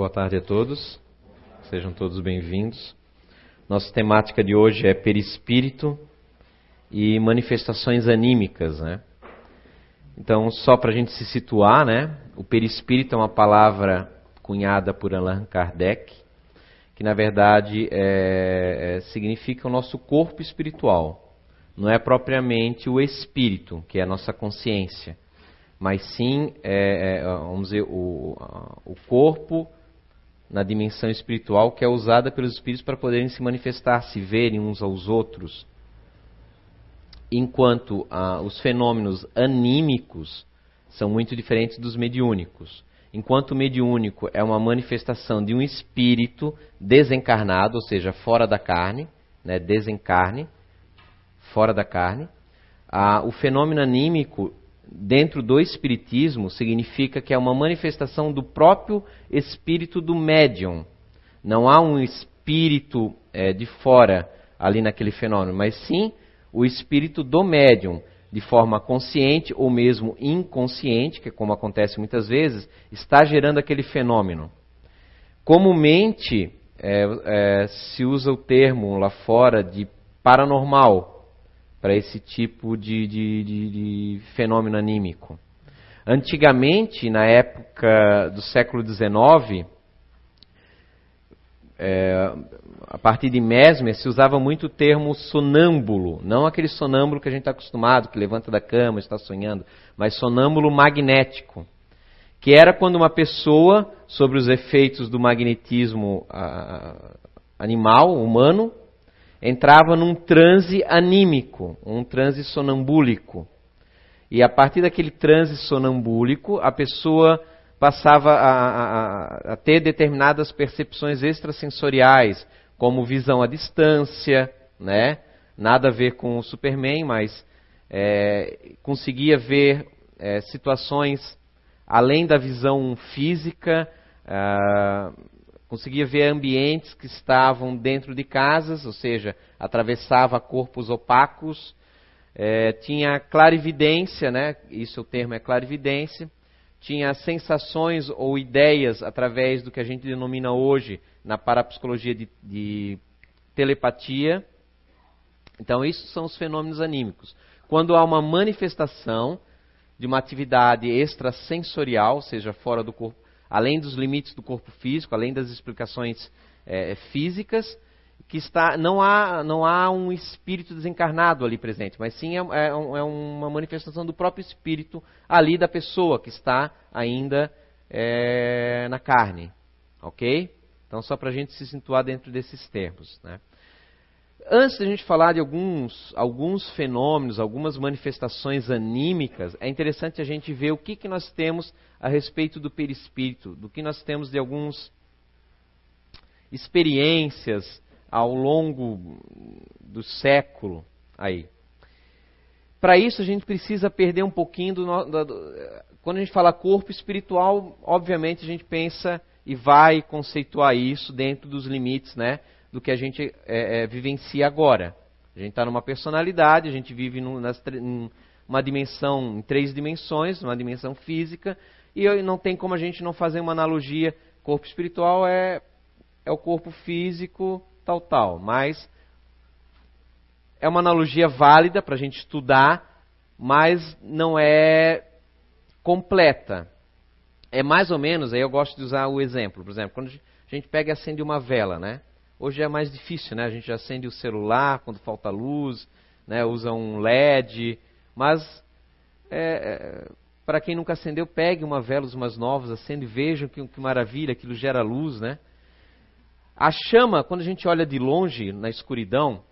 Boa tarde a todos. Sejam todos bem-vindos. Nossa temática de hoje é perispírito e manifestações anímicas, né? Então, só para a gente se situar, né? O perispírito é uma palavra cunhada por Allan Kardec, que na verdade é, é, significa o nosso corpo espiritual. Não é propriamente o espírito, que é a nossa consciência, mas sim, é, é vamos dizer, o, o corpo na dimensão espiritual que é usada pelos espíritos para poderem se manifestar, se verem uns aos outros. Enquanto ah, os fenômenos anímicos são muito diferentes dos mediúnicos. Enquanto o mediúnico é uma manifestação de um espírito desencarnado, ou seja, fora da carne, né, desencarne, fora da carne, ah, o fenômeno anímico dentro do espiritismo significa que é uma manifestação do próprio espírito do médium. Não há um espírito é, de fora ali naquele fenômeno, mas sim o espírito do médium, de forma consciente ou mesmo inconsciente, que é como acontece muitas vezes, está gerando aquele fenômeno. Comumente é, é, se usa o termo lá fora de paranormal, para esse tipo de, de, de, de, fenômeno anímico. Antigamente, na época do século XIX, é, a partir de Mesmer, se usava muito o termo sonâmbulo, não aquele sonâmbulo que a gente está acostumado, que levanta da cama, está sonhando, mas sonâmbulo magnético, que era quando uma pessoa, sobre os efeitos do magnetismo a, animal, humano, entrava num transe anímico, um transe sonambúlico. E a partir daquele transe sonambúlico, a pessoa passava a, a, a, ter determinadas percepções extrasensoriais, como visão à distância, né? Nada a ver com o Superman, mas é, conseguia ver é, situações além da visão física, ah, conseguia ver ambientes que estavam dentro de casas, ou seja, atravessava corpos opacos, é, tinha clarividência, né? isso o termo é clarividência, tinha sensações ou ideias através do que a gente denomina hoje na parapsicologia de, de telepatia. Então, isso são os fenômenos anímicos. Quando há uma manifestação de uma atividade extrasensorial, ou seja, fora do corpo, além dos limites do corpo físico, além das explicações é, físicas, que está, não, há, não há um espírito desencarnado ali presente, mas sim é, é, é uma manifestação do próprio espírito ali da pessoa que está ainda é, na carne. Ok? Então, só para a gente se situar dentro desses termos. Né? Antes de a gente falar de alguns, alguns fenômenos, algumas manifestações anímicas, é interessante a gente ver o que, que nós temos a respeito do perispírito, do que nós temos de algumas experiências ao longo do século aí. Para isso a gente precisa perder um pouquinho do, do, do, quando a gente fala corpo espiritual, obviamente a gente pensa e vai conceituar isso dentro dos limites, né, do que a gente é, é, vivencia agora. A gente está numa personalidade, a gente vive numa dimensão, em três dimensões, numa dimensão física, e não tem como a gente não fazer uma analogia. Corpo espiritual é, é o corpo físico, tal, tal. Mas é uma analogia válida para a gente estudar, mas não é completa. É mais ou menos, aí eu gosto de usar o exemplo. Por exemplo, quando a gente pega e acende uma vela, né? Hoje é mais difícil, né? A gente acende o celular quando falta luz, né? usa um LED, mas é, é para quem nunca acendeu, pegue uma vela, umas novas, acende e vejam que, que maravilha, aquilo gera luz, né? A chama, quando a gente olha de longe, na escuridão,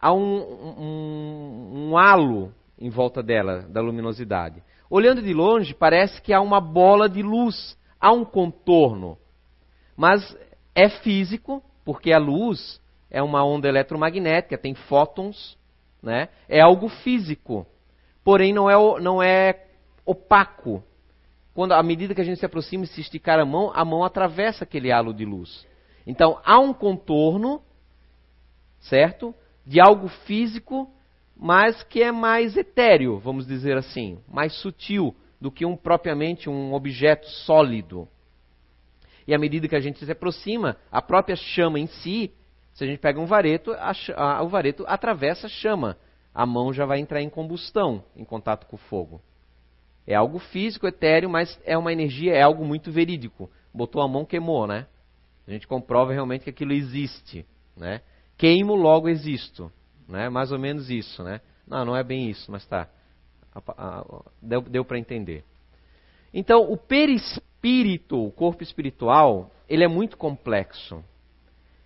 há um, um, um halo em volta dela, da luminosidade. Olhando de longe, parece que há uma bola de luz, há um contorno. Mas é físico, porque a luz é uma onda eletromagnética, tem fótons, né? é algo físico. Porém, não é, não é opaco. Quando, à medida que a gente se aproxima e se esticar a mão, a mão atravessa aquele halo de luz. Então, há um contorno, certo? De algo físico, mas que é mais etéreo, vamos dizer assim, mais sutil do que um propriamente um objeto sólido. E à medida que a gente se aproxima, a própria chama em si, se a gente pega um vareto, a, a, o vareto atravessa a chama. A mão já vai entrar em combustão, em contato com o fogo. É algo físico, etéreo, mas é uma energia, é algo muito verídico. Botou a mão, queimou, né? A gente comprova realmente que aquilo existe, né? Queimo, logo existo, né? Mais ou menos isso, né? Não, não é bem isso, mas tá. Deu, deu para entender. Então, o perispírito, o corpo espiritual, ele é muito complexo.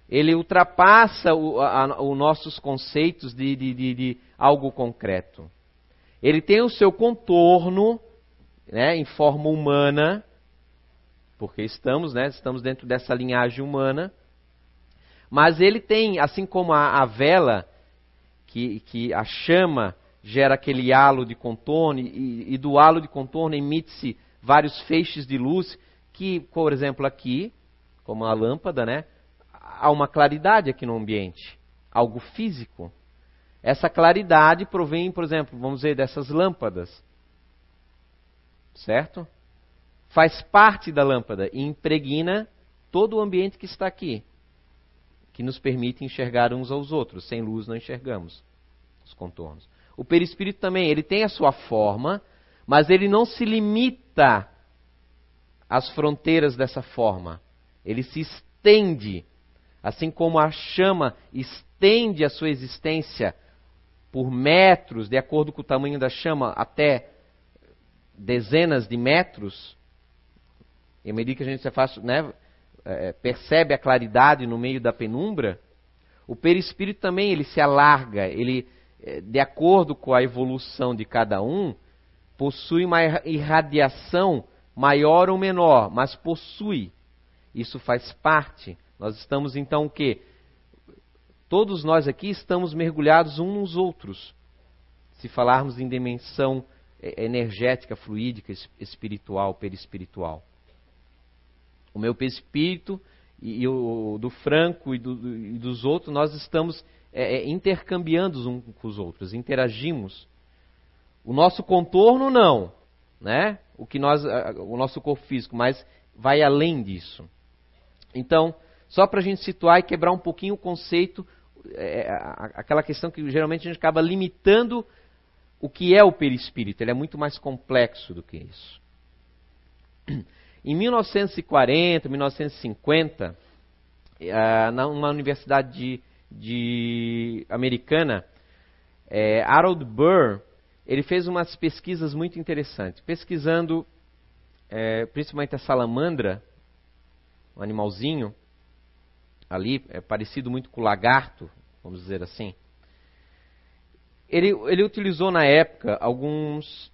Ele ultrapassa os nossos conceitos de, de, de, de algo concreto. Ele tem o seu contorno né, em forma humana, porque estamos, né, estamos dentro dessa linhagem humana. Mas ele tem, assim como a, a vela, que, que a chama gera aquele halo de contorno, e, e do halo de contorno emite-se vários feixes de luz, que, por exemplo, aqui, como a lâmpada, né, há uma claridade aqui no ambiente, algo físico. Essa claridade provém, por exemplo, vamos dizer, dessas lâmpadas. Certo? Faz parte da lâmpada e impregna todo o ambiente que está aqui, que nos permite enxergar uns aos outros. Sem luz não enxergamos os contornos. O perispírito também, ele tem a sua forma, mas ele não se limita às fronteiras dessa forma. Ele se estende, assim como a chama estende a sua existência por metros, de acordo com o tamanho da chama, até dezenas de metros, e à medida que a gente faz, né, é, percebe a claridade no meio da penumbra, o perispírito também ele se alarga, ele, é, de acordo com a evolução de cada um, possui uma irradiação maior ou menor, mas possui. Isso faz parte. Nós estamos então o quê? Todos nós aqui estamos mergulhados uns nos outros. Se falarmos em dimensão é, energética, fluídica, espiritual, perispiritual. O meu perispírito e, o do Franco e, do, e, dos outros, nós estamos é, é, intercambiando uns com os outros, interagimos. O nosso contorno não, né? O que nós, o nosso corpo físico, mas vai além disso. Então, só para a gente situar e quebrar um pouquinho o conceito é, aquela questão que geralmente a gente acaba limitando o que é o perispírito. Ele é muito mais complexo do que isso. Em 1940, 1950, uh, numa universidade de, de americana, é, Harold Burr, ele fez umas pesquisas muito interessantes, pesquisando é, principalmente a salamandra, um animalzinho, ali, é parecido muito com o lagarto, vamos dizer assim. Ele, ele utilizou na época alguns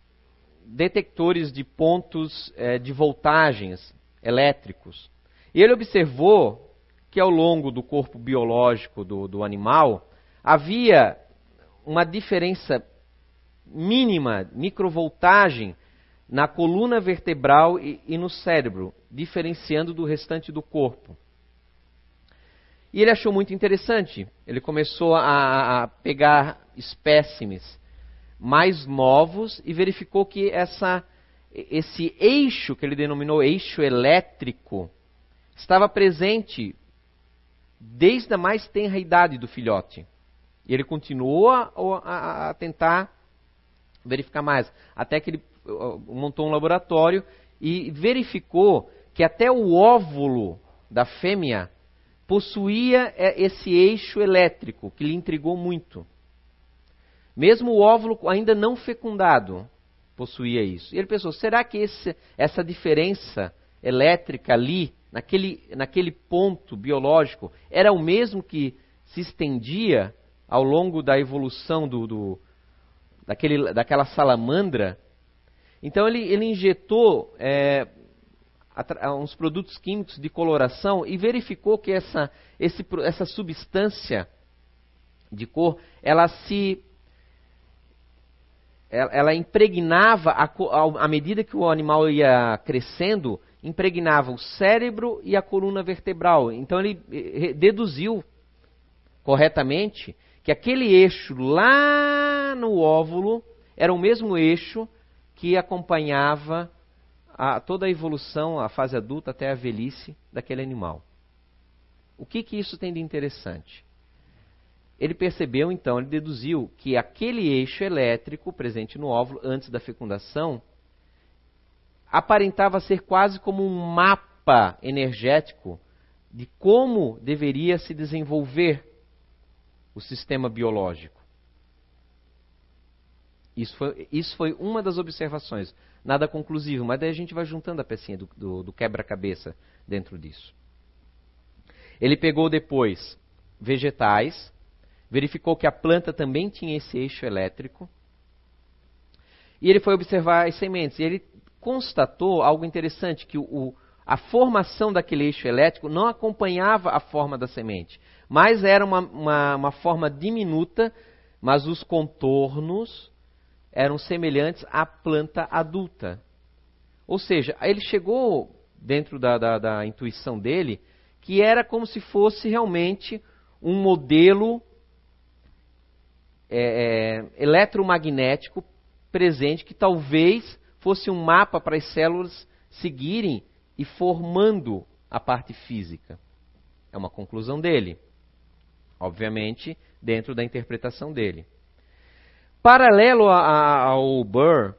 detectores de pontos é, de voltagens elétricos. E ele observou que ao longo do corpo biológico do, do animal havia uma diferença mínima, microvoltagem, na coluna vertebral e, e no cérebro, diferenciando do restante do corpo. E ele achou muito interessante. Ele começou a, a pegar espécimes mais novos e verificou que essa, esse eixo, que ele denominou eixo elétrico, estava presente desde a mais tenra idade do filhote. E ele continuou a, a, a tentar verificar mais, até que ele montou um laboratório e verificou que até o óvulo da fêmea possuía é, esse eixo elétrico que lhe intrigou muito. Mesmo o óvulo ainda não fecundado possuía isso. E ele pensou: será que esse, essa diferença elétrica ali, naquele, naquele ponto biológico, era o mesmo que se estendia ao longo da evolução do, do daquele, daquela salamandra? Então ele, ele injetou é, uns produtos químicos de coloração e verificou que essa, esse, essa substância de cor, ela se ela impregnava, à medida que o animal ia crescendo, impregnava o cérebro e a coluna vertebral. Então ele eh, deduziu corretamente que aquele eixo lá no óvulo era o mesmo eixo que acompanhava a, toda a evolução, a fase adulta até a velhice daquele animal. O que, que isso tem de interessante? Ele percebeu, então, ele deduziu que aquele eixo elétrico presente no óvulo antes da fecundação aparentava ser quase como um mapa energético de como deveria se desenvolver o sistema biológico. Isso foi, isso foi uma das observações. Nada conclusivo, mas daí a gente vai juntando a pecinha do, do, do quebra-cabeça dentro disso. Ele pegou depois vegetais, verificou que a planta também tinha esse eixo elétrico, e ele foi observar as sementes. E ele constatou algo interessante, que o, a formação daquele eixo elétrico não acompanhava a forma da semente, mas era uma, uma, uma forma diminuta, mas os contornos eram semelhantes à planta adulta. Ou seja, ele chegou dentro da, da, da intuição dele que era como se fosse realmente um modelo é, é, eletromagnético presente que talvez fosse um mapa para as células seguirem e formando a parte física. É uma conclusão dele. Obviamente, dentro da interpretação dele. Paralelo a, a, ao Burr,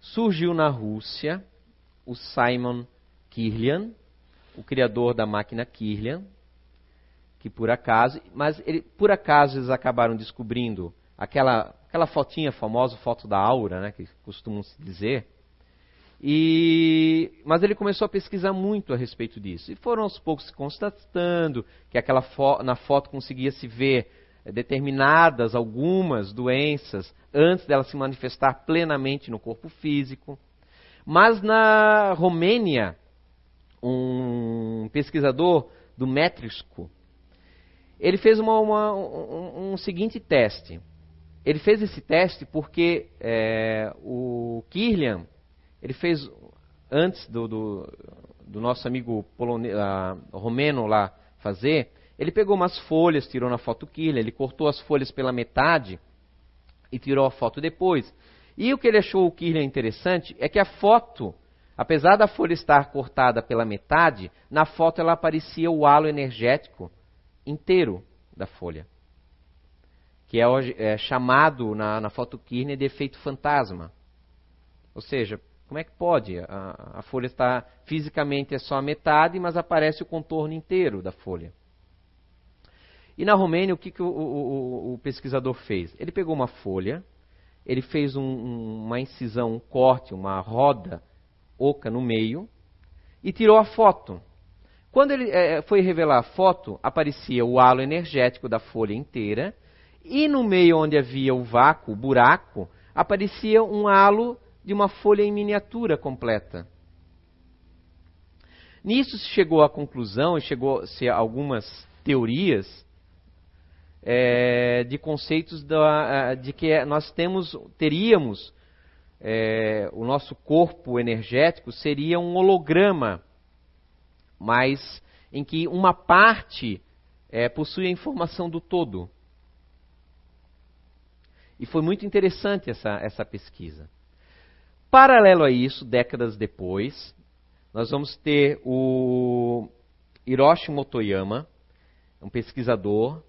surgiu na Rússia o Simon Kirlian, o criador da máquina Kirlian, que por acaso, mas ele, por acaso eles acabaram descobrindo aquela, aquela fotinha famosa, foto da aura, né, que costumam se dizer, e, mas ele começou a pesquisar muito a respeito disso. E foram aos poucos se constatando que aquela fo na foto conseguia se ver é, determinadas, algumas doenças, antes dela se manifestar plenamente no corpo físico. Mas na Romênia, um pesquisador do Métrisco, ele fez uma, uma, um, um, seguinte teste. Ele fez esse teste porque é, o Kirlian ele fez, antes do, do, do nosso amigo polone, uh, romeno lá fazer, ele pegou umas folhas, tirou na foto killer, ele cortou as folhas pela metade e tirou a foto depois. E o que ele achou o Kirlian interessante é que a foto, apesar da folha estar cortada pela metade, na foto ela aparecia o halo energético inteiro da folha. Que é, é chamado na, na foto Kirlian de efeito fantasma. Ou seja, como é que pode? A, a folha está fisicamente é só a metade, mas aparece o contorno inteiro da folha. E na Romênia, o que, que o, o, o, pesquisador fez? Ele pegou uma folha, ele fez um, um, uma incisão, um corte, uma roda oca no meio e tirou a foto. Quando ele é, foi revelar a foto, aparecia o halo energético da folha inteira e no meio onde havia o vácuo, o buraco, aparecia um halo de uma folha em miniatura completa. Nisso se chegou à conclusão, e chegou-se a algumas teorias é, de conceitos da, de que nós temos, teríamos é, o nosso corpo energético seria um holograma, mas em que uma parte é, possui a informação do todo. E foi muito interessante essa, essa pesquisa. Paralelo a isso, décadas depois, nós vamos ter o Hiroshi Motoyama, um pesquisador.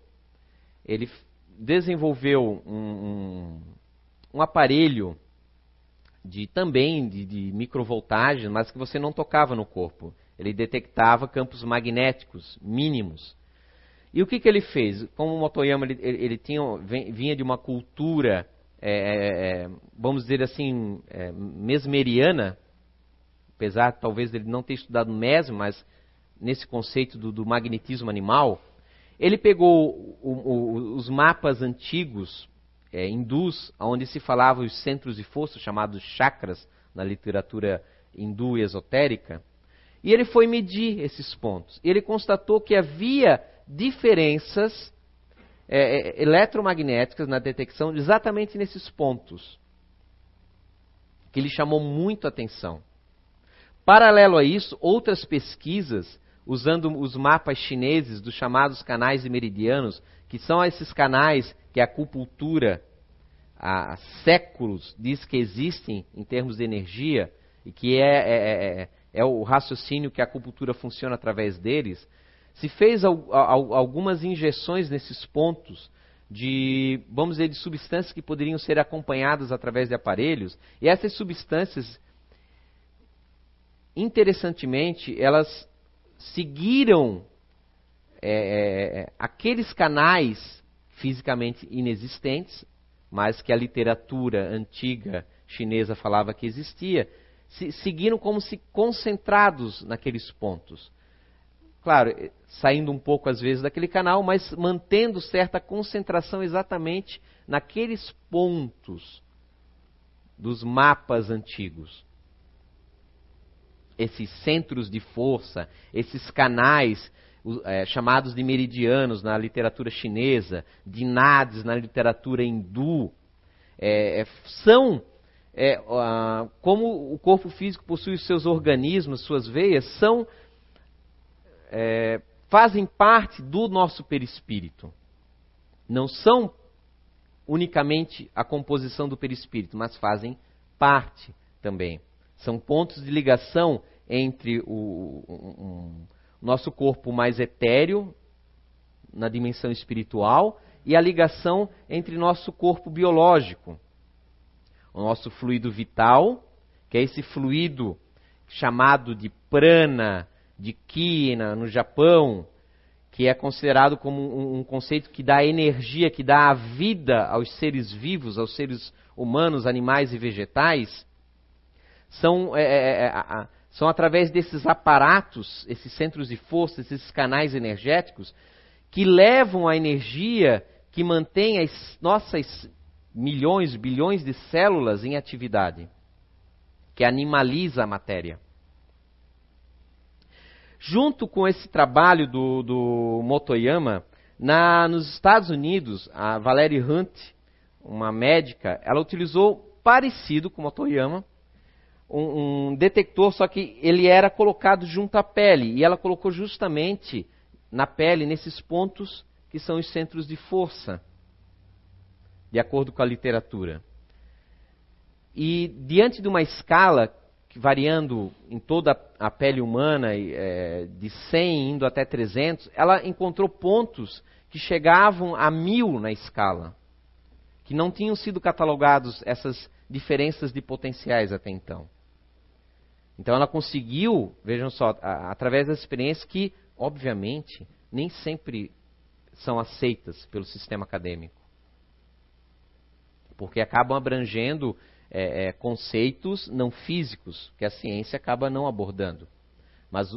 Ele desenvolveu um, um, um aparelho de também de, de microvoltagem, mas que você não tocava no corpo. Ele detectava campos magnéticos mínimos. E o que, que ele fez? Como o Motoyama ele, ele tinha, vinha de uma cultura é, é, é, vamos dizer assim, é, mesmeriana, apesar talvez dele não ter estudado mesmo, mas nesse conceito do, do magnetismo animal, ele pegou o, o, os mapas antigos é, hindus, onde se falava os centros de força, chamados chakras, na literatura hindu e esotérica, e ele foi medir esses pontos. Ele constatou que havia diferenças é, é, eletromagnéticas na detecção exatamente nesses pontos, que lhe chamou muito a atenção. Paralelo a isso, outras pesquisas, usando os mapas chineses dos chamados canais e meridianos, que são esses canais que a acupuntura há séculos diz que existem em termos de energia, e que é, é, é, é o raciocínio que a acupuntura funciona através deles, se fez al, al, algumas injeções nesses pontos de, vamos dizer, de substâncias que poderiam ser acompanhadas através de aparelhos, e essas substâncias, interessantemente, elas seguiram é, é, aqueles canais fisicamente inexistentes, mas que a literatura antiga chinesa falava que existia, se, seguiram como se concentrados naqueles pontos. Claro, eh, saindo um pouco às vezes daquele canal, mas mantendo certa concentração exatamente naqueles pontos dos mapas antigos. Esses centros de força, esses canais é, chamados de meridianos na literatura chinesa, de nades na literatura hindu, é, são é, como o corpo físico possui os seus organismos, suas veias, são é, fazem parte do nosso perispírito. Não são unicamente a composição do perispírito, mas fazem parte também. São pontos de ligação entre o, um, o nosso corpo mais etéreo, na dimensão espiritual, e a ligação entre nosso corpo biológico, o nosso fluido vital, que é esse fluido chamado de prana, de ki no Japão, que é considerado como um, um, conceito que dá energia, que dá a vida aos seres vivos, aos seres humanos, animais e vegetais, são, é, é, é, são através desses aparatos, esses centros de força, esses canais energéticos, que levam a energia que mantém as nossas milhões, bilhões de células em atividade, que animaliza a matéria. Junto com esse trabalho do, do Motoyama, na, nos Estados Unidos, a Valerie Hunt, uma médica, ela utilizou parecido com o Motoyama, um, um, detector, só que ele era colocado junto à pele, e ela colocou justamente na pele, nesses pontos que são os centros de força de acordo com a literatura. E diante de uma escala variando em toda a pele humana, é, de 100 indo até 300, ela encontrou pontos que chegavam a mil na escala, que não tinham sido catalogados essas diferenças de potenciais até então. Então ela conseguiu, vejam só, através das experiências que, obviamente, nem sempre são aceitas pelo sistema acadêmico porque acabam abrangendo é, é, conceitos não físicos que a ciência acaba não abordando. Mas,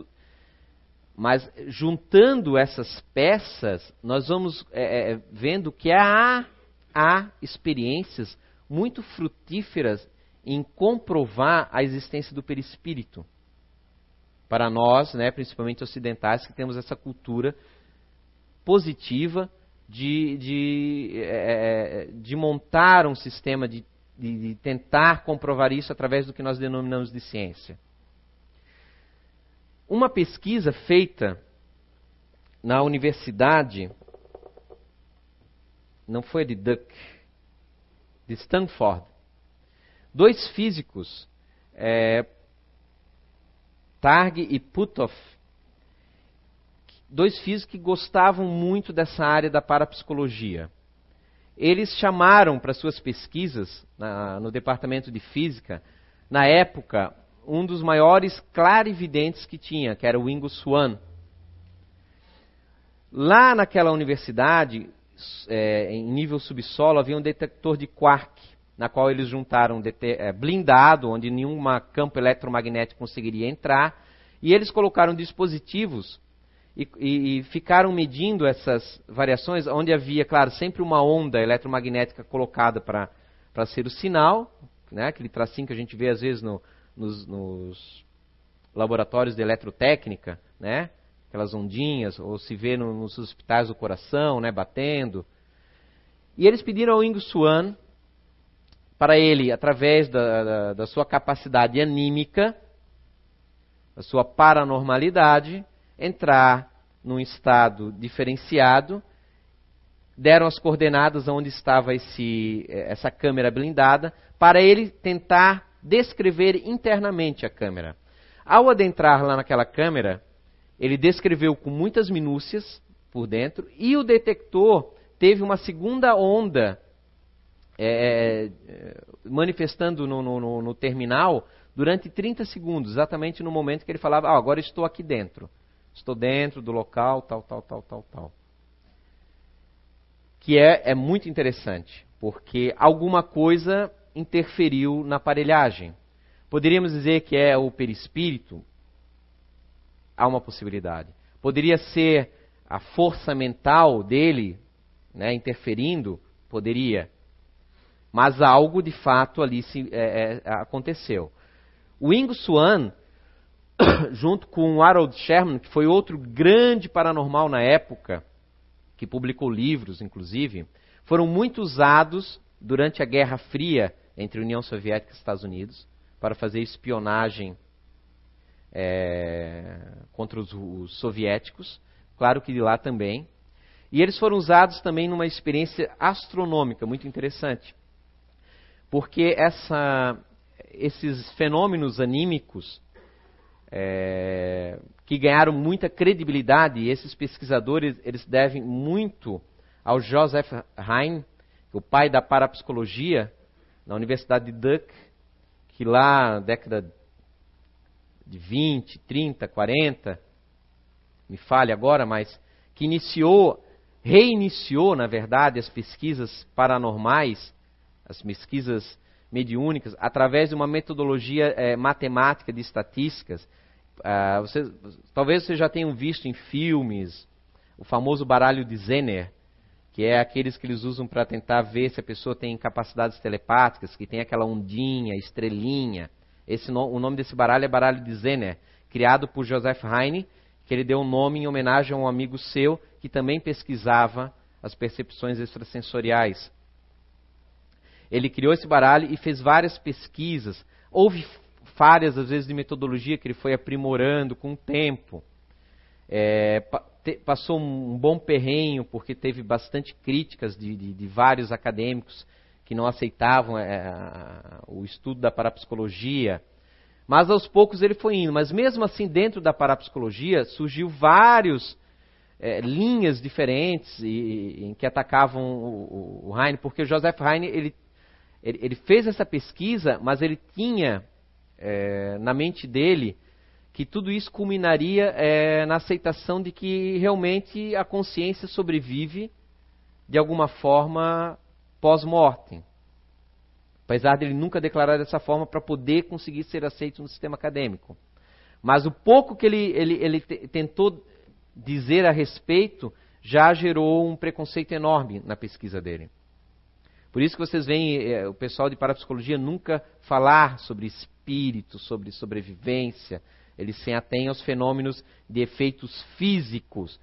mas juntando essas peças, nós vamos é, é, vendo que há, há experiências muito frutíferas em comprovar a existência do perispírito. Para nós, né, principalmente ocidentais, que temos essa cultura positiva de, de, é, de montar um sistema, de, de, de tentar comprovar isso através do que nós denominamos de ciência. Uma pesquisa feita na universidade, não foi de Duck, de Stanford, dois físicos, é, Targ e Puthoff, dois físicos que gostavam muito dessa área da parapsicologia. Eles chamaram para suas pesquisas na, no departamento de física, na época, um dos maiores clarividentes que tinha, que era o Ingo Swan. Lá naquela universidade, é, em nível subsolo, havia um detector de quark, na qual eles juntaram é, blindado, onde nenhum campo eletromagnético conseguiria entrar, e eles colocaram dispositivos e, e, e, ficaram medindo essas variações, onde havia, claro, sempre uma onda eletromagnética colocada para ser o sinal, né, aquele tracinho que a gente vê às vezes no, nos, nos, laboratórios de eletrotécnica, né, aquelas ondinhas, ou se vê no, nos hospitais do coração, né, batendo. E eles pediram ao Ingo Swan para ele, através da, da, da sua capacidade anímica, da sua paranormalidade, entrar num estado diferenciado, deram as coordenadas onde estava esse, eh, essa câmera blindada, para ele tentar descrever internamente a câmera. Ao adentrar lá naquela câmera, ele descreveu com muitas minúcias por dentro e o detector teve uma segunda onda é, manifestando no, no, no, terminal durante 30 segundos, exatamente no momento que ele falava: ah, agora estou aqui dentro. Estou dentro do local, tal, tal, tal, tal, tal. Que é, é muito interessante, porque alguma coisa interferiu na aparelhagem. Poderíamos dizer que é o perispírito? Há uma possibilidade. Poderia ser a força mental dele né, interferindo? Poderia. Mas algo de fato ali se, é, é, aconteceu. O Ingo Swan, junto com Harold Sherman, que foi outro grande paranormal na época, que publicou livros, inclusive, foram muito usados durante a Guerra Fria entre União Soviética e Estados Unidos para fazer espionagem é, contra os, os, soviéticos, claro que de lá também. E eles foram usados também numa experiência astronômica muito interessante, porque essa, esses fenômenos anímicos é, que ganharam muita credibilidade, e esses pesquisadores eles devem muito ao Joseph Hein, o pai da parapsicologia, na Universidade de Duke, que lá na década de 20, 30, 40, me fale agora, mas que iniciou, reiniciou, na verdade, as pesquisas paranormais, as pesquisas mediúnicas, através de uma metodologia é, matemática de estatísticas. Ah, você, talvez vocês já tenham visto em filmes o famoso baralho de Zener, que é aqueles que eles usam para tentar ver se a pessoa tem capacidades telepáticas, que tem aquela ondinha, estrelinha. Esse no, o nome desse baralho é baralho de Zener, criado por Joseph Heine, que ele deu um nome em homenagem a um amigo seu que também pesquisava as percepções extrasensoriais. Ele criou esse baralho e fez várias pesquisas. Houve falhas, às vezes, de metodologia que ele foi aprimorando com o tempo. É, te, passou um bom perrenho, porque teve bastante críticas de, de, de vários acadêmicos que não aceitavam é, o estudo da parapsicologia. Mas aos poucos ele foi indo. Mas mesmo assim, dentro da parapsicologia, surgiu vários é, linhas diferentes e, em que atacavam o, o, o Heine, porque o Joseph Heine ele, ele, ele, fez essa pesquisa, mas ele tinha é, na mente dele que tudo isso culminaria é, na aceitação de que realmente a consciência sobrevive de alguma forma pós-mortem. Apesar dele nunca declarar dessa forma para poder conseguir ser aceito no sistema acadêmico. Mas o pouco que ele, ele, ele tentou dizer a respeito já gerou um preconceito enorme na pesquisa dele. Por isso que vocês veem é, o pessoal de parapsicologia nunca falar sobre espírito, sobre sobrevivência, eles se atêm aos fenômenos de efeitos físicos,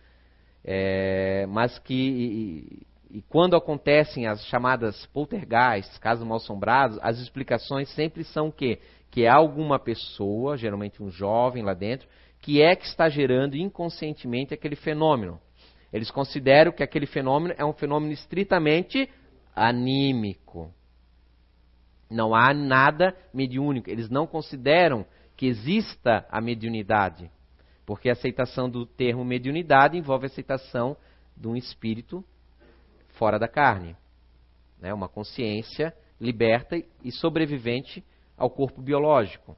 é, mas que e, e, quando acontecem as chamadas poltergeists, casos mal assombrados, as explicações sempre são que que é alguma pessoa, geralmente um jovem lá dentro, que é que está gerando inconscientemente aquele fenômeno. Eles consideram que aquele fenômeno é um fenômeno estritamente anímico. Não há nada mediúnico. Eles não consideram que exista a mediunidade. Porque a aceitação do termo mediunidade envolve a aceitação de um espírito fora da carne. Né? Uma consciência liberta e sobrevivente ao corpo biológico.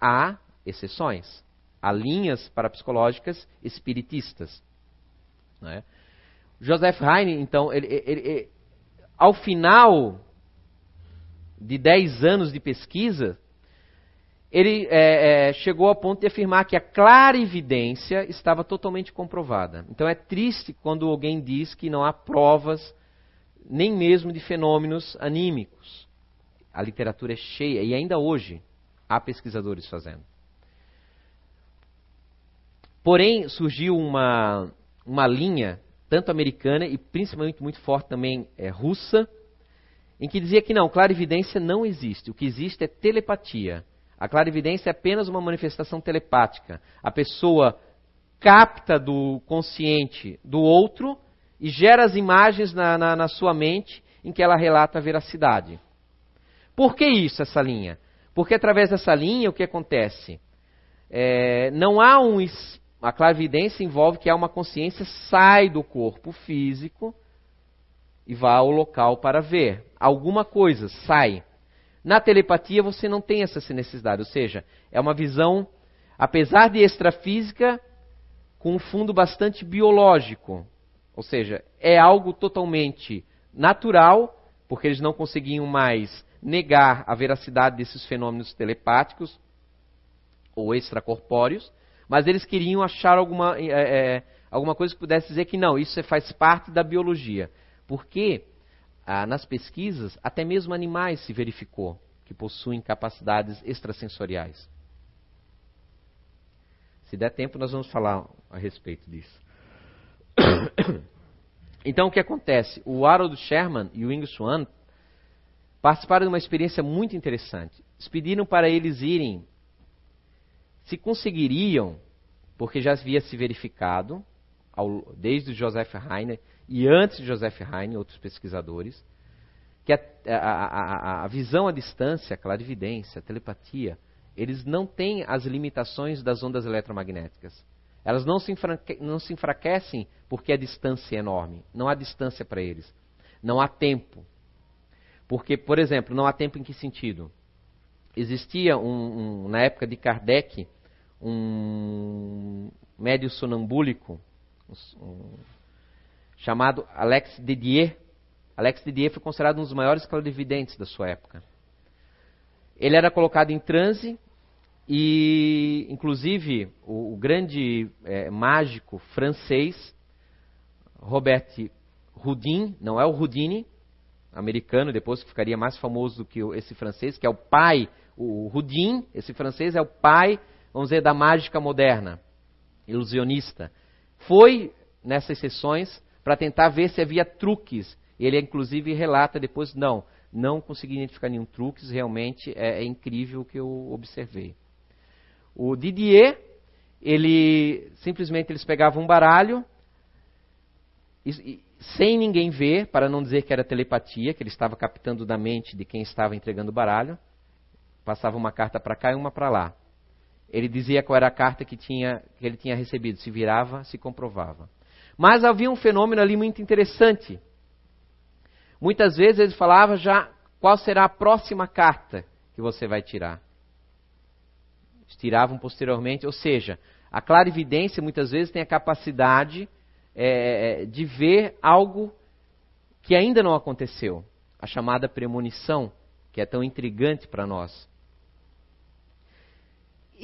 Há exceções. Há linhas parapsicológicas espiritistas. Né? Joseph Heine, então, ele, ele, ele, ao final de 10 anos de pesquisa, ele é, é, chegou ao ponto de afirmar que a clarividência estava totalmente comprovada. Então é triste quando alguém diz que não há provas nem mesmo de fenômenos anímicos. A literatura é cheia e ainda hoje há pesquisadores fazendo. Porém, surgiu uma, uma linha, tanto americana e principalmente muito forte também é, russa, em que dizia que não, clarividência não existe. O que existe é telepatia. A clarividência é apenas uma manifestação telepática. A pessoa capta do consciente do outro e gera as imagens na, na, na sua mente em que ela relata a veracidade. Por que isso, essa linha? Porque através dessa linha, o que acontece? É, não há um. A clarividência envolve que há uma consciência sai do corpo físico e vá ao local para ver. Alguma coisa sai. Na telepatia você não tem essa necessidade, ou seja, é uma visão, apesar de extrafísica, com um fundo bastante biológico. Ou seja, é algo totalmente natural, porque eles não conseguiam mais negar a veracidade desses fenômenos telepáticos ou extracorpóreos, mas eles queriam achar alguma, é, alguma coisa que pudesse dizer que não, isso faz parte da biologia. Porque ah, nas pesquisas, até mesmo animais se verificou que possuem capacidades extrasensoriais. Se der tempo, nós vamos falar a respeito disso. Então, o que acontece? O Harold Sherman e o Ing Swan participaram de uma experiência muito interessante. Eles pediram para eles irem, se conseguiriam, porque já havia se verificado, ao, desde o Joseph Heine e antes de Joseph Heine, outros pesquisadores, que a, a, a, a visão à distância, a clarividência, a telepatia, eles não têm as limitações das ondas eletromagnéticas. Elas não se, não se enfraquecem porque a distância é enorme. Não há distância para eles. Não há tempo. Porque, por exemplo, não há tempo em que sentido? Existia, um, um, na época de Kardec, um médio sonambúlico um, chamado Alex Didier. Alex Didier foi considerado um dos maiores clarividentes da sua época. Ele era colocado em transe e, inclusive, o, o grande é, mágico francês, Robert Houdin, não é o Houdini, americano, depois que ficaria mais famoso do que esse francês, que é o pai, o Houdin, esse francês é o pai, vamos dizer, da mágica moderna, ilusionista. Foi nessas sessões para tentar ver se havia truques. Ele, inclusive, relata depois, não, não consegui identificar nenhum truques, realmente é, é incrível o que eu observei. O Didier, ele simplesmente eles pegavam um baralho, e, sem ninguém ver, para não dizer que era telepatia, que ele estava captando da mente de quem estava entregando o baralho, passava uma carta para cá e uma para lá. Ele dizia qual era a carta que, tinha, que ele tinha recebido, se virava, se comprovava. Mas havia um fenômeno ali muito interessante. Muitas vezes ele falava já qual será a próxima carta que você vai tirar tiravam posteriormente. Ou seja, a clarividência muitas vezes tem a capacidade é, de ver algo que ainda não aconteceu. A chamada premonição, que é tão intrigante para nós.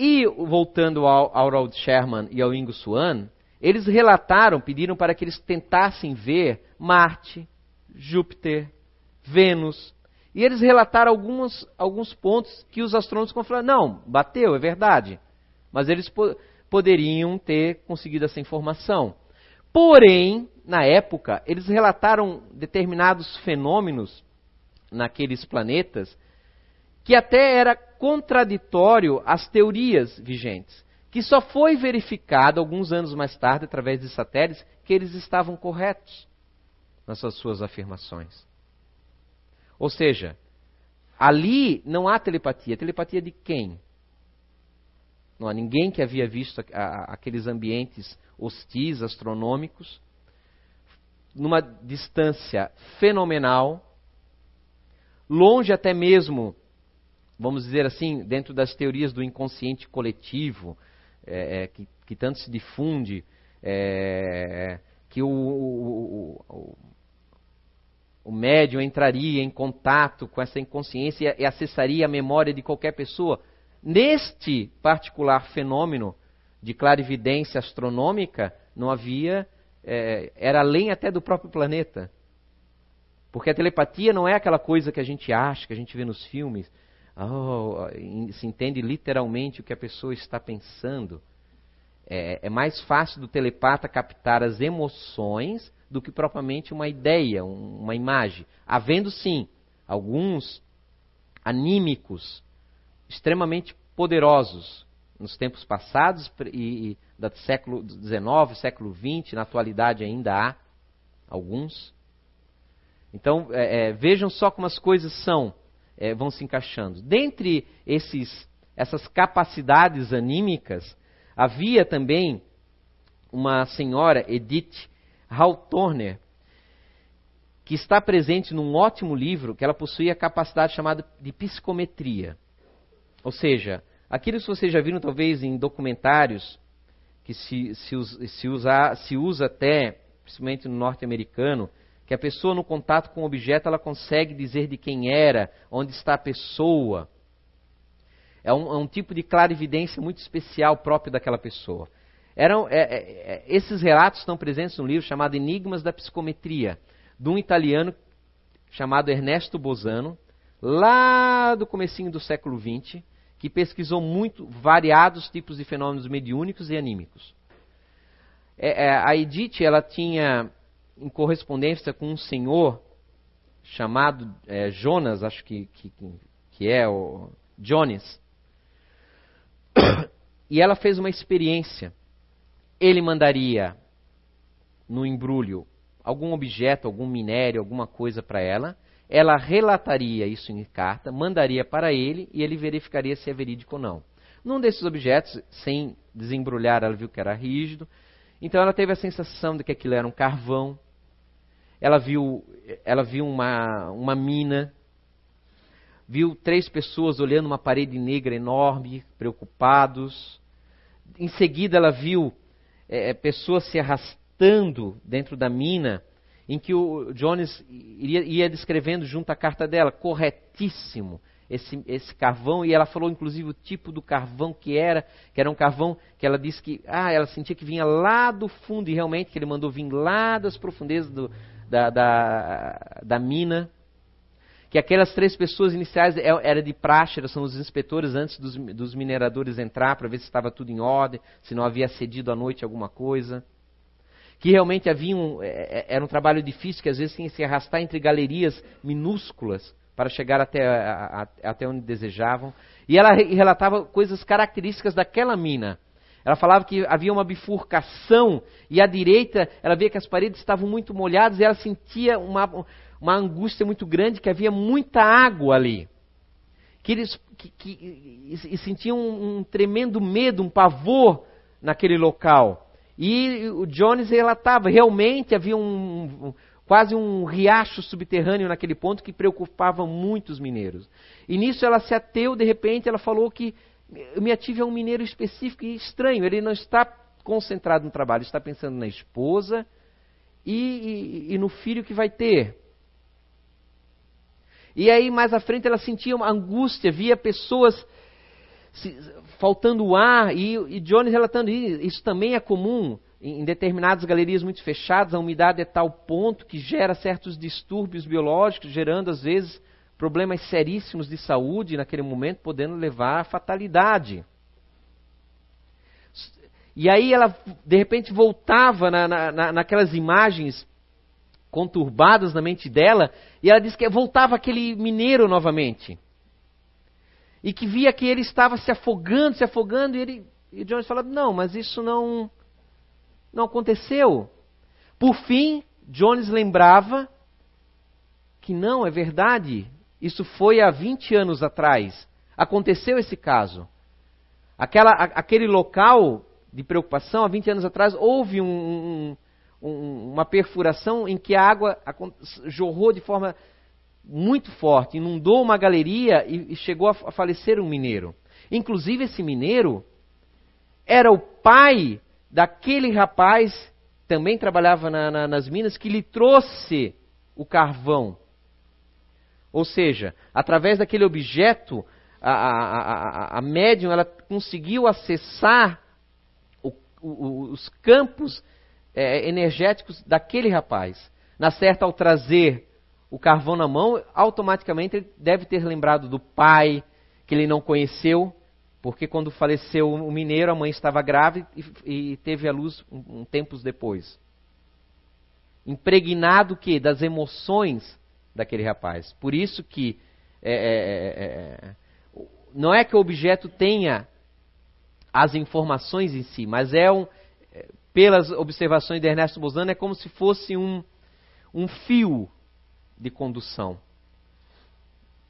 E voltando ao, Harold Sherman e ao Ingo Swan, eles relataram, pediram para que eles tentassem ver Marte, Júpiter, Vênus, e eles relataram alguns, alguns pontos que os astrônomos falaram, não, bateu, é verdade. Mas eles po poderiam ter conseguido essa informação. Porém, na época, eles relataram determinados fenômenos naqueles planetas que até era contraditório às teorias vigentes, que só foi verificado alguns anos mais tarde, através de satélites, que eles estavam corretos nas suas afirmações. Ou seja, ali não há telepatia. Telepatia de quem? Não há ninguém que havia visto aqueles ambientes hostis, astronômicos, numa distância fenomenal, longe até mesmo, vamos dizer assim, dentro das teorias do inconsciente coletivo, é, é, que, que, tanto se difunde, é, que o, o, o, o médium entraria em contato com essa inconsciência e acessaria a memória de qualquer pessoa. Neste particular fenômeno de clarividência astronômica, não havia, é, era além até do próprio planeta. Porque a telepatia não é aquela coisa que a gente acha, que a gente vê nos filmes. Oh, se entende literalmente o que a pessoa está pensando. É, é mais fácil do telepata captar as emoções do que propriamente uma ideia, uma imagem. Havendo sim alguns anímicos extremamente poderosos nos tempos passados e, e do século XIX, século XX, na atualidade ainda há alguns. Então é, é, vejam só como as coisas são. É, vão se encaixando. Dentre esses, essas capacidades anímicas, havia também uma senhora, Edith Hawthorne, que está presente num ótimo livro que ela possuía a capacidade chamada de psicometria. Ou seja, aquilo que vocês já viram talvez em documentários que se, se, se, usa, se usa até, principalmente no norte-americano, que a pessoa no contato com o objeto ela consegue dizer de quem era, onde está a pessoa. É um, é um tipo de clarividência muito especial próprio daquela pessoa. Eram, é, é, é, esses relatos estão presentes no livro chamado Enigmas da Psicometria, de um italiano chamado Ernesto Bosano, lá do comecinho do século XX, que pesquisou muito variados tipos de fenômenos mediúnicos e anímicos. É, é, a Edith ela tinha em correspondência com um senhor chamado é, Jonas, acho que, que, que é o Jones. E ela fez uma experiência. Ele mandaria no embrulho algum objeto, algum minério, alguma coisa para ela. Ela relataria isso em carta, mandaria para ele e ele verificaria se é verídico ou não. Num desses objetos, sem desembrulhar, ela viu que era rígido. Então ela teve a sensação de que aquilo era um carvão ela viu, ela viu uma, uma mina, viu três pessoas olhando uma parede negra enorme, preocupados. Em seguida, ela viu é, é pessoas se arrastando dentro da mina, em que o Jones ia, ia descrevendo junto à carta dela, corretíssimo esse, esse carvão, e ela falou inclusive o tipo do carvão que era, que era um carvão que ela disse que, ah, ela sentia que vinha lá do fundo, e realmente que ele mandou vir lá das profundezas do, da, da, da mina, que aquelas três pessoas iniciais é, era de praxe, são os inspetores antes dos, dos mineradores entrar para ver se estava tudo em ordem, se não havia cedido à noite alguma coisa. Que realmente havia um, é, é, era um trabalho difícil, que às vezes tinha que se arrastar entre galerias minúsculas para chegar até, a, a, até onde desejavam. E ela relatava coisas características daquela mina. Ela falava que havia uma bifurcação e à direita ela via que as paredes estavam muito molhadas e ela sentia uma, uma angústia muito grande, que havia muita água ali. Que eles que, que, e sentiam um, um tremendo medo, um pavor naquele local. E o Jones relatava, realmente havia um, um, quase um riacho subterrâneo naquele ponto que preocupava muito os mineiros. E nisso ela se ateu, de repente ela falou que eu me ative a um mineiro específico e estranho. Ele não está concentrado no trabalho, está pensando na esposa e, e, e no filho que vai ter. E aí, mais à frente, ela sentia uma angústia, via pessoas se, faltando ar, e, e Jones relatando isso, também é comum em determinadas galerias muito fechadas, a umidade é tal ponto que gera certos distúrbios biológicos, gerando às vezes problemas seríssimos de saúde naquele momento, podendo levar à fatalidade. E aí ela, de repente, voltava na, na, naquelas imagens conturbadas na mente dela, e ela disse que voltava aquele mineiro novamente. E que via que ele estava se afogando, se afogando, e ele e Jones falava: "Não, mas isso não não aconteceu". Por fim, Jones lembrava que não, é verdade. Isso foi há 20 anos atrás. Aconteceu esse caso. Aquela, aquele local de preocupação, há 20 anos atrás, houve um, um, uma perfuração em que a água jorrou de forma muito forte, inundou uma galeria e, e chegou a, a falecer um mineiro. Inclusive, esse mineiro era o pai daquele rapaz, também trabalhava na, na, nas minas, que lhe trouxe o carvão ou seja, através daquele objeto, a, a, a, a médium ela conseguiu acessar o, o, os campos é, energéticos daquele rapaz. Na certa, ao trazer o carvão na mão, automaticamente ele deve ter lembrado do pai, que ele não conheceu, porque quando faleceu o mineiro, a mãe estava grávida e, e teve a luz um, um tempos depois. Impregnado que das emoções daquele rapaz. Por isso que é, é, é, é, não é que o objeto tenha as informações em si, mas é um, é, pelas observações de Ernesto Bozano, é como se fosse um, um fio de condução.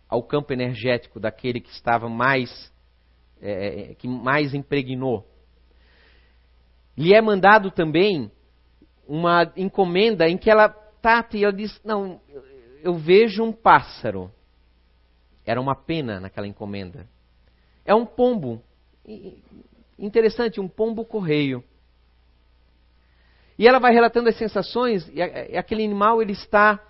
ao campo energético daquele que estava mais, é, que mais impregnou. Lhe é mandado também uma encomenda em que ela trata e ela diz: Não, eu vejo um pássaro. Era uma pena naquela encomenda. É um pombo. Interessante, um pombo correio. E ela vai relatando as sensações, e aquele animal ele está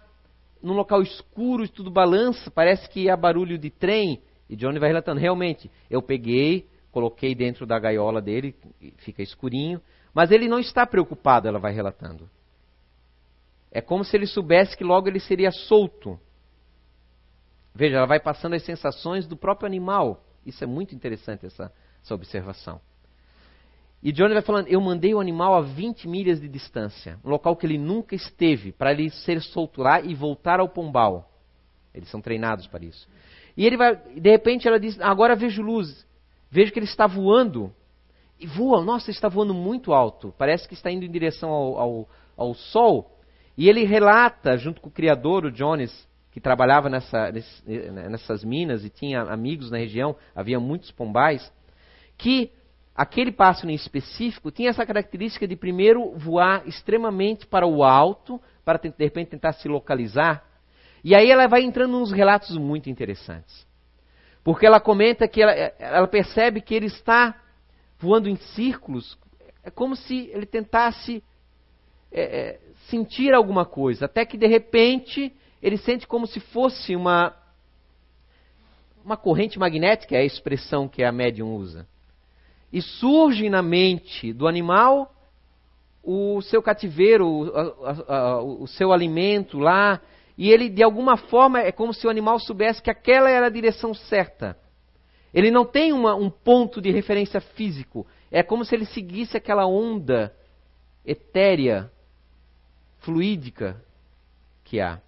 num local escuro, e tudo balança, parece que há barulho de trem. E Johnny vai relatando, realmente, eu peguei, coloquei dentro da gaiola dele, fica escurinho, mas ele não está preocupado, ela vai relatando. É como se ele soubesse que logo ele seria solto. Veja, ela vai passando as sensações do próprio animal. Isso é muito interessante, essa, essa observação. E Johnny vai falando: Eu mandei o animal a 20 milhas de distância, um local que ele nunca esteve, para ele ser solto lá e voltar ao pombal. Eles são treinados para isso. E ele vai, de repente ela diz: Agora vejo luz. Vejo que ele está voando. E voa, nossa, está voando muito alto. Parece que está indo em direção ao, ao, ao sol. E ele relata, junto com o criador, o Jones, que trabalhava nessa, nessas minas e tinha amigos na região, havia muitos pombais, que aquele pássaro em específico tinha essa característica de primeiro voar extremamente para o alto, para de repente tentar se localizar. E aí ela vai entrando nos relatos muito interessantes. Porque ela comenta que ela, ela percebe que ele está voando em círculos, é como se ele tentasse é, é, sentir alguma coisa, até que de repente ele sente como se fosse uma uma corrente magnética, é a expressão que a médium usa. E surge na mente do animal o seu cativeiro, o, a, a, o seu alimento lá, e ele de alguma forma é como se o animal soubesse que aquela era a direção certa. Ele não tem uma, um ponto de referência físico. É como se ele seguisse aquela onda etérea fluídica que há.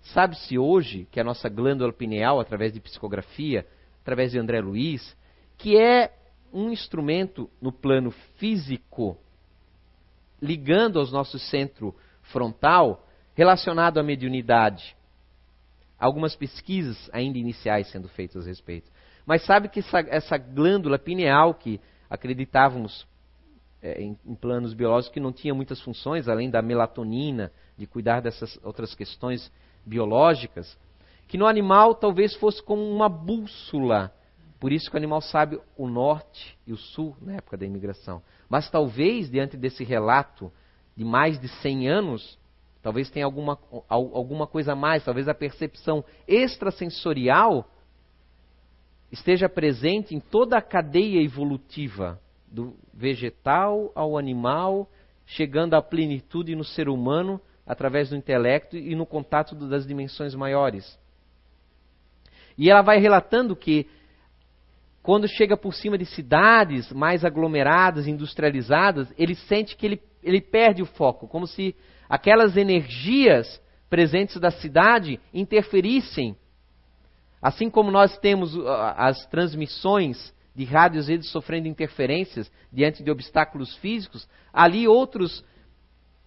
Sabe-se hoje que a nossa glândula pineal, através de psicografia, através de André Luiz, que é um instrumento no plano físico, ligando aos nossos centro frontal, relacionado à mediunidade. Algumas pesquisas ainda iniciais sendo feitas a respeito. Mas sabe que essa, essa glândula pineal, que acreditávamos é, em, em, planos biológicos que não tinha muitas funções, além da melatonina, de cuidar dessas outras questões biológicas, que no animal talvez fosse como uma bússola. Por isso que o animal sabe o norte e o sul na época da imigração. Mas talvez, diante desse relato de mais de 100 anos, talvez tenha alguma, alguma coisa a mais, talvez a percepção extrasensorial esteja presente em toda a cadeia evolutiva do vegetal ao animal, chegando à plenitude no ser humano através do intelecto e no contato das dimensões maiores. E ela vai relatando que quando chega por cima de cidades mais aglomeradas, industrializadas, ele sente que ele, ele perde o foco, como se aquelas energias presentes da cidade interferissem. Assim como nós temos uh, as transmissões de rádios redes sofrendo interferências diante de obstáculos físicos, ali outros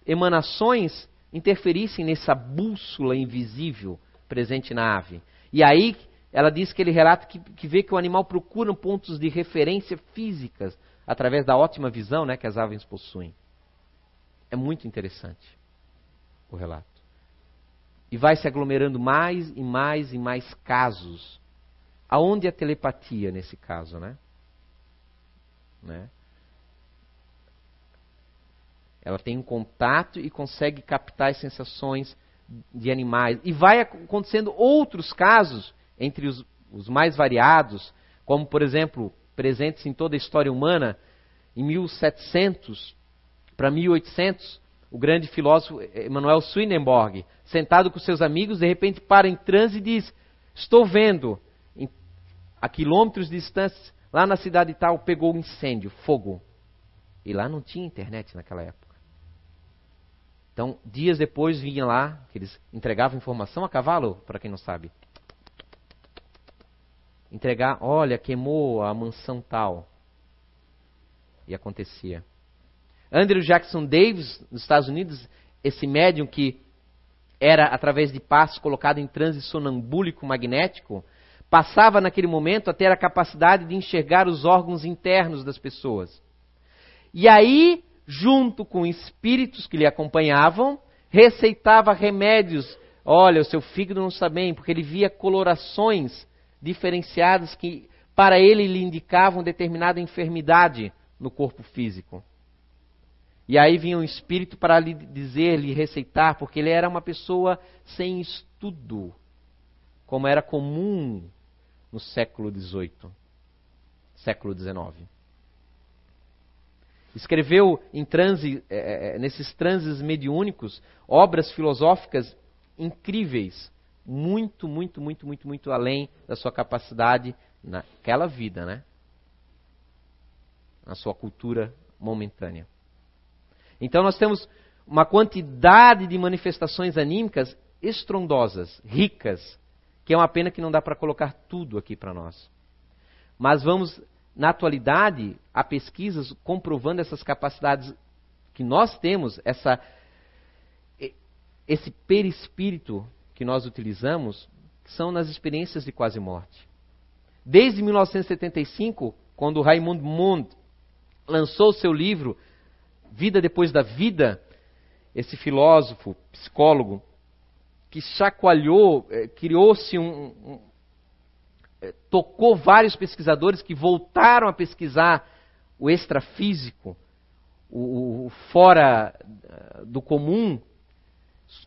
emanações interferissem nessa bússola invisível presente na ave. E aí ela diz que ele relata que, que vê que o animal procura pontos de referência físicas através da ótima visão né, que as aves possuem. É muito interessante o relato. E vai se aglomerando mais e mais e mais casos Aonde a telepatia nesse caso, né? né? Ela tem um contato e consegue captar as sensações de animais. E vai acontecendo outros casos, entre os, os mais variados, como, por exemplo, presentes em toda a história humana, em 1700 para 1800, o grande filósofo Emanuel Swedenborg, sentado com seus amigos, de repente para em transe e diz: Estou vendo a quilômetros de distância, lá na cidade tal, pegou um incêndio, fogo. E lá não tinha internet naquela época. Então, dias depois vinha lá, que eles entregavam informação a cavalo, para quem não sabe. Entregar, olha, queimou a mansão tal. E acontecia. Andrew Jackson Davis, nos Estados Unidos, esse médium que era, através de passos, colocado em transe sonambúlico magnético, passava naquele momento a ter a capacidade de enxergar os órgãos internos das pessoas. E aí, junto com espíritos que lhe acompanhavam, receitava remédios. Olha, o seu fígado não está bem, porque ele via colorações diferenciadas que para ele lhe indicavam determinada enfermidade no corpo físico. E aí vinha um espírito para lhe dizer, lhe receitar, porque ele era uma pessoa sem estudo, como era comum no século XVIII, século XIX. Escreveu transe, é, nesses transes mediúnicos obras filosóficas incríveis, muito, muito, muito, muito, muito além da sua capacidade naquela vida, né? Na sua cultura momentânea. Então nós temos uma quantidade de manifestações anímicas estrondosas, ricas, que é uma pena que não dá para colocar tudo aqui para nós. Mas vamos, na atualidade, há pesquisas comprovando essas capacidades que nós temos, essa, esse perispírito que nós utilizamos, que são nas experiências de quase morte. Desde 1975, quando Raymond Mond lançou seu livro Vida Depois da Vida, esse filósofo, psicólogo, que chacoalhou, eh, criou-se um, um eh, tocou vários pesquisadores que voltaram a pesquisar o extrafísico, o, o fora eh, do comum.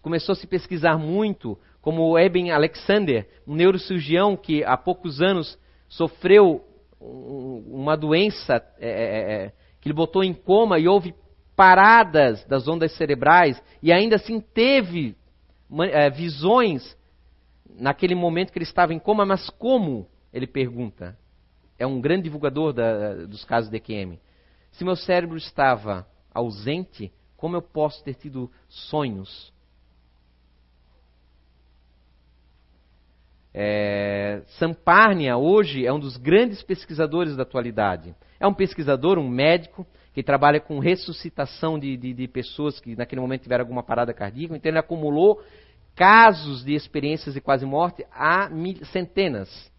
Começou a se pesquisar muito, como o Eben Alexander, um neurocirurgião que há poucos anos sofreu uma doença é, que ele botou em coma e houve paradas das ondas cerebrais e ainda assim teve visões naquele momento que ele estava em coma, mas como? Ele pergunta. É um grande divulgador da, dos casos de EQM. Se meu cérebro estava ausente, como eu posso ter tido sonhos? É, Samparnia hoje é um dos grandes pesquisadores da atualidade. É um pesquisador, um médico, que trabalha com ressuscitação de, de, de pessoas que naquele momento tiveram alguma parada cardíaca. Então ele acumulou casos de experiências de quase morte há mil, centenas.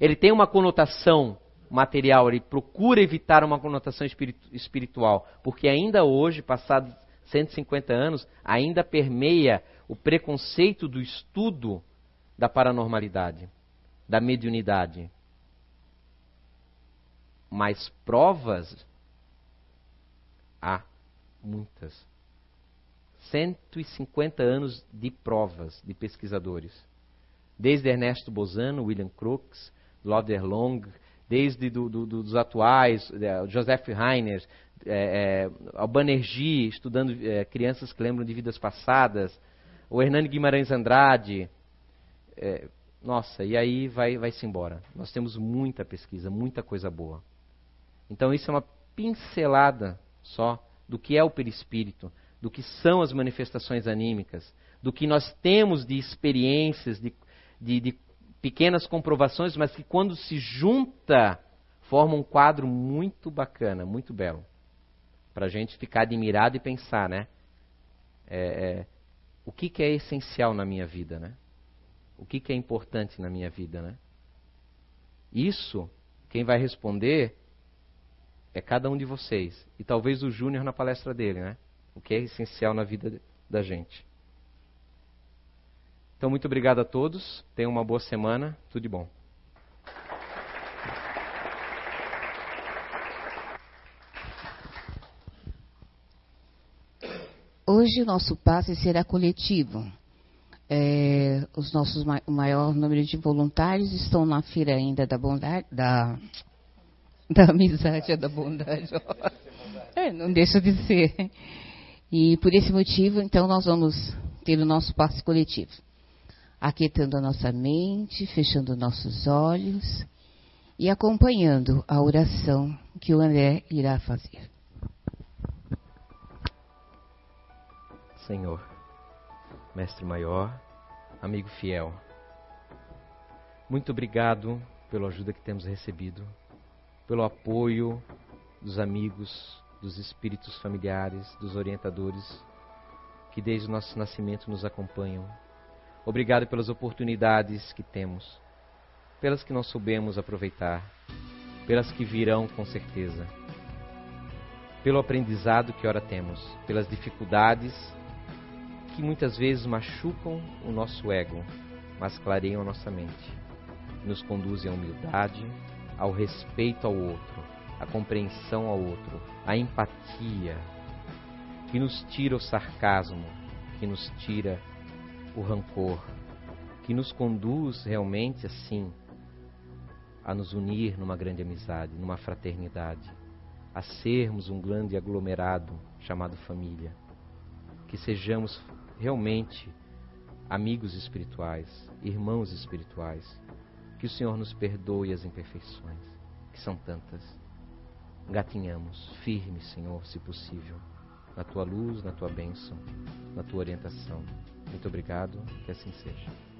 Ele tem uma conotação material, ele procura evitar uma conotação espiritual, porque ainda hoje, passados 150 anos, ainda permeia o preconceito do estudo da paranormalidade, da mediunidade. Mas provas Há muitas. 150 anos de provas de pesquisadores. Desde Ernesto Bozano, William Crookes, Lauder Long, desde do, do, dos atuais, é, Joseph Heiner, é, é, Albanergi, estudando é, crianças que lembram de vidas passadas, o Hernani Guimarães Andrade. É, nossa, e aí vai, vai-se embora. Nós temos muita pesquisa, muita coisa boa. Então isso é uma pincelada só do que é o perispírito, do que são as manifestações anímicas, do que nós temos de experiências, de, de, de pequenas comprovações, mas que quando se junta, forma um quadro muito bacana, muito belo. Para a gente ficar admirado e pensar, né? É, é, o que, que é essencial na minha vida, né? O que, que é importante na minha vida, né? Isso, quem vai responder é cada um de vocês. E talvez o Júnior na palestra dele, né? O que é essencial na vida da gente. Então, muito obrigado a todos. Tenham uma boa semana. Tudo de bom. Hoje o nosso passe será coletivo. É, os nossos o maior número de voluntários estão na feira ainda da bondade, da da amizade e da bondade. É, não deixa de ser. E por esse motivo, então, nós vamos ter o nosso passe coletivo. Aquietando a nossa mente, fechando nossos olhos e acompanhando a oração que o André irá fazer. Senhor, Mestre Maior, amigo fiel, muito obrigado pela ajuda que temos recebido pelo apoio dos amigos, dos espíritos familiares, dos orientadores que desde o nosso nascimento nos acompanham. Obrigado pelas oportunidades que temos pelas que não soubemos aproveitar, pelas que virão com certeza, pelo aprendizado que ora temos, pelas dificuldades que muitas vezes machucam o nosso ego, mas clareiam a nossa mente, nos conduzem à humildade, ao respeito ao outro, à compreensão ao outro, à empatia, que nos tira o sarcasmo, que nos tira o rancor, que nos conduz realmente assim a nos unir numa grande amizade, numa fraternidade, a sermos um grande aglomerado chamado família. Que sejamos realmente amigos espirituais, irmãos espirituais. Que o Senhor nos perdoe as imperfeições, que são tantas. Gatinhamos, firmes, Senhor, se possível, na tua luz, na tua bênção, na tua orientação. Muito obrigado, que assim seja.